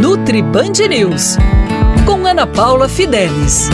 Nutri Band News com Ana Paula Fidelis.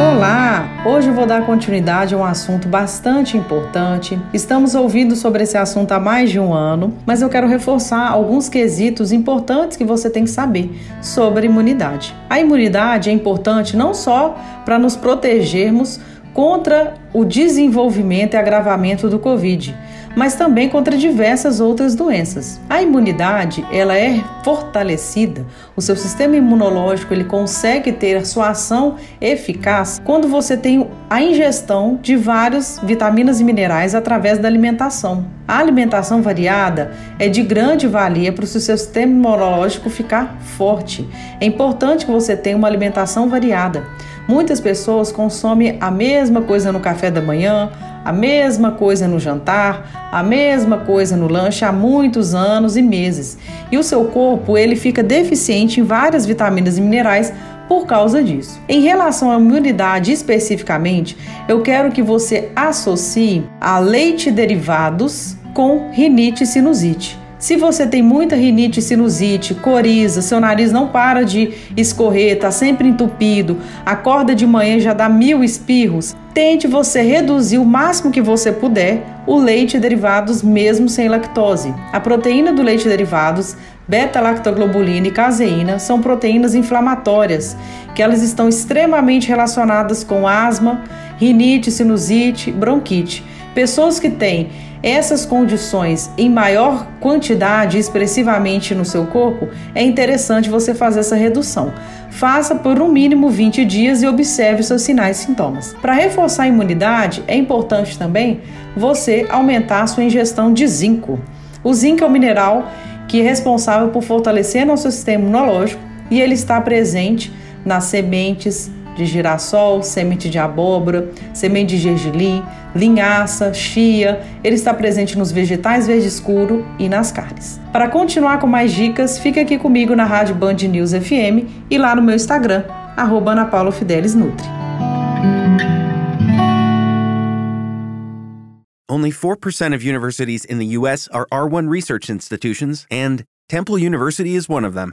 Olá! Hoje eu vou dar continuidade a um assunto bastante importante. Estamos ouvindo sobre esse assunto há mais de um ano, mas eu quero reforçar alguns quesitos importantes que você tem que saber sobre imunidade. A imunidade é importante não só para nos protegermos contra o desenvolvimento e agravamento do Covid, mas também contra diversas outras doenças. A imunidade, ela é fortalecida, o seu sistema imunológico, ele consegue ter a sua ação eficaz quando você tem a ingestão de várias vitaminas e minerais através da alimentação. A alimentação variada é de grande valia para o seu sistema imunológico ficar forte. É importante que você tenha uma alimentação variada. Muitas pessoas consomem a mesma coisa no café da manhã, a mesma coisa no jantar, a mesma coisa no lanche há muitos anos e meses. E o seu corpo, ele fica deficiente em várias vitaminas e minerais por causa disso. Em relação à imunidade especificamente, eu quero que você associe a leite derivados com rinite sinusite. Se você tem muita rinite, sinusite, coriza, seu nariz não para de escorrer, está sempre entupido, acorda de manhã e já dá mil espirros, tente você reduzir o máximo que você puder o leite e derivados mesmo sem lactose. A proteína do leite e derivados, beta-lactoglobulina e caseína são proteínas inflamatórias, que elas estão extremamente relacionadas com asma, rinite, sinusite, bronquite. Pessoas que têm essas condições em maior quantidade expressivamente no seu corpo, é interessante você fazer essa redução. Faça por um mínimo 20 dias e observe seus sinais e sintomas. Para reforçar a imunidade, é importante também você aumentar a sua ingestão de zinco. O zinco é um mineral que é responsável por fortalecer nosso sistema imunológico e ele está presente nas sementes, de girassol, semente de abóbora, semente de gergelim, linhaça, chia. Ele está presente nos vegetais verde escuro e nas carnes. Para continuar com mais dicas, fique aqui comigo na Rádio Band News FM e lá no meu Instagram, arroba Ana Paula Fidelis Nutri. Only 4% of universities in the U.S. are R1 research institutions, and Temple University is one of them.